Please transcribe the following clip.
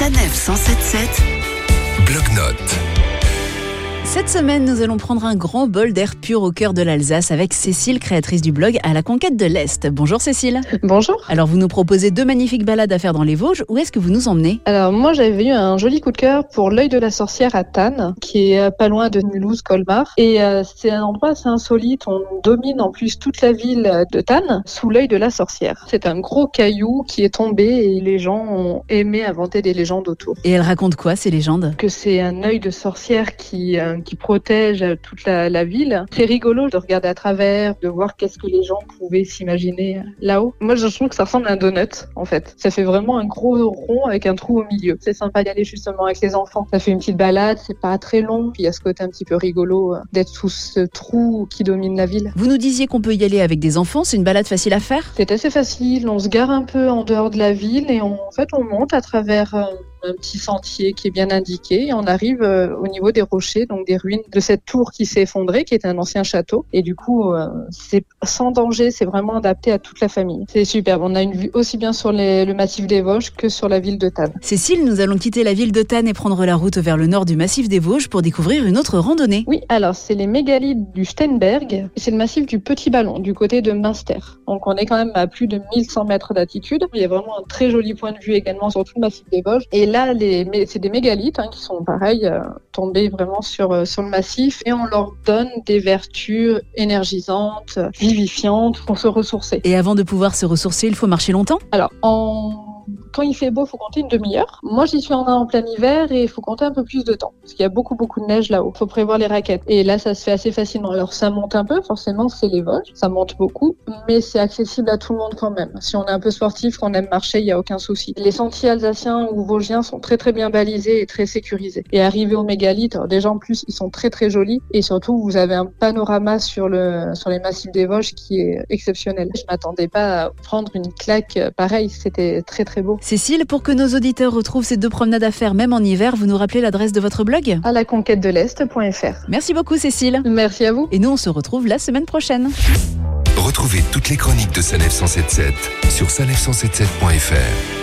Sanef 177 Bloc-notes. Cette semaine, nous allons prendre un grand bol d'air pur au cœur de l'Alsace avec Cécile, créatrice du blog À la conquête de l'Est. Bonjour Cécile. Bonjour. Alors, vous nous proposez deux magnifiques balades à faire dans les Vosges. Où est-ce que vous nous emmenez? Alors moi j'avais eu un joli coup de cœur pour l'œil de la sorcière à Tannes, qui est euh, pas loin de Mulhouse, Colmar. Et euh, c'est un endroit assez insolite. On domine en plus toute la ville de Tannes sous l'œil de la sorcière. C'est un gros caillou qui est tombé et les gens ont aimé inventer des légendes autour. Et elle raconte quoi, ces légendes? Que c'est un œil de sorcière qui euh, qui protège toute la, la ville. C'est rigolo de regarder à travers, de voir qu'est-ce que les gens pouvaient s'imaginer là-haut. Moi je trouve que ça ressemble à un donut en fait. Ça fait vraiment un gros rond avec un trou au milieu. C'est sympa d'y aller justement avec les enfants. Ça fait une petite balade, c'est pas très long, puis il y a ce côté un petit peu rigolo euh, d'être sous ce trou qui domine la ville. Vous nous disiez qu'on peut y aller avec des enfants. C'est une balade facile à faire? C'est assez facile, on se gare un peu en dehors de la ville et on, en fait on monte à travers euh, un petit sentier qui est bien indiqué et on arrive euh, au niveau des rochers, donc des ruines de cette tour qui s'est effondrée, qui est un ancien château. Et du coup, euh, c'est sans danger, c'est vraiment adapté à toute la famille. C'est superbe. On a une vue aussi bien sur les- le massif des Vosges que sur la ville de Tannes. Cécile, nous allons quitter la ville de Tannes et prendre la route vers le nord du massif des Vosges pour découvrir une autre randonnée. Oui, alors c'est les mégalithes du Steinberg c'est le massif du Petit Ballon du côté de Münster. Donc on est quand même à plus de 1100 mètres d'altitude. Il y a vraiment un très joli point de vue également sur tout le massif des Vosges. Et là, c'est des mégalithes hein, qui sont pareils, euh, tombés vraiment sur, euh, sur le massif et on leur donne des vertus énergisantes, vivifiantes pour se ressourcer. Et avant de pouvoir se ressourcer, il faut marcher longtemps? Alors, en... quand il fait beau, il faut compter une demi-heure. Moi, j'y suis en, en plein hiver et il faut compter un peu plus de temps. Parce qu'il y a beaucoup, beaucoup de neige là-haut. Il faut prévoir les raquettes. Et là, ça se fait assez facilement. Alors, ça monte un peu, forcément, c'est les Vosges. Ça monte beaucoup, mais c'est accessible à tout le monde quand même. Si on est un peu sportif, qu'on aime marcher, il n'y a aucun souci. Les sentiers alsaciens ou vosgiens sont très, très bien balisés et très sécurisés. Et arriver au mégalithe, alors déjà en plus, ils sont très, très jolis. Et surtout, vous avez un panorama sur, le, sur les massifs des Vosges qui est exceptionnel. Je m'attendais pas à prendre une claque pareille. C'était très, très beau. Cécile, pour que nos auditeurs retrouvent ces deux promenades à faire même en hiver, vous nous rappelez l'adresse de votre blog? À la conquête de l'Est.fr. Merci beaucoup Cécile. Merci à vous. Et nous, on se retrouve la semaine prochaine. Retrouvez toutes les chroniques de Sanef 177 sur sanef177.fr.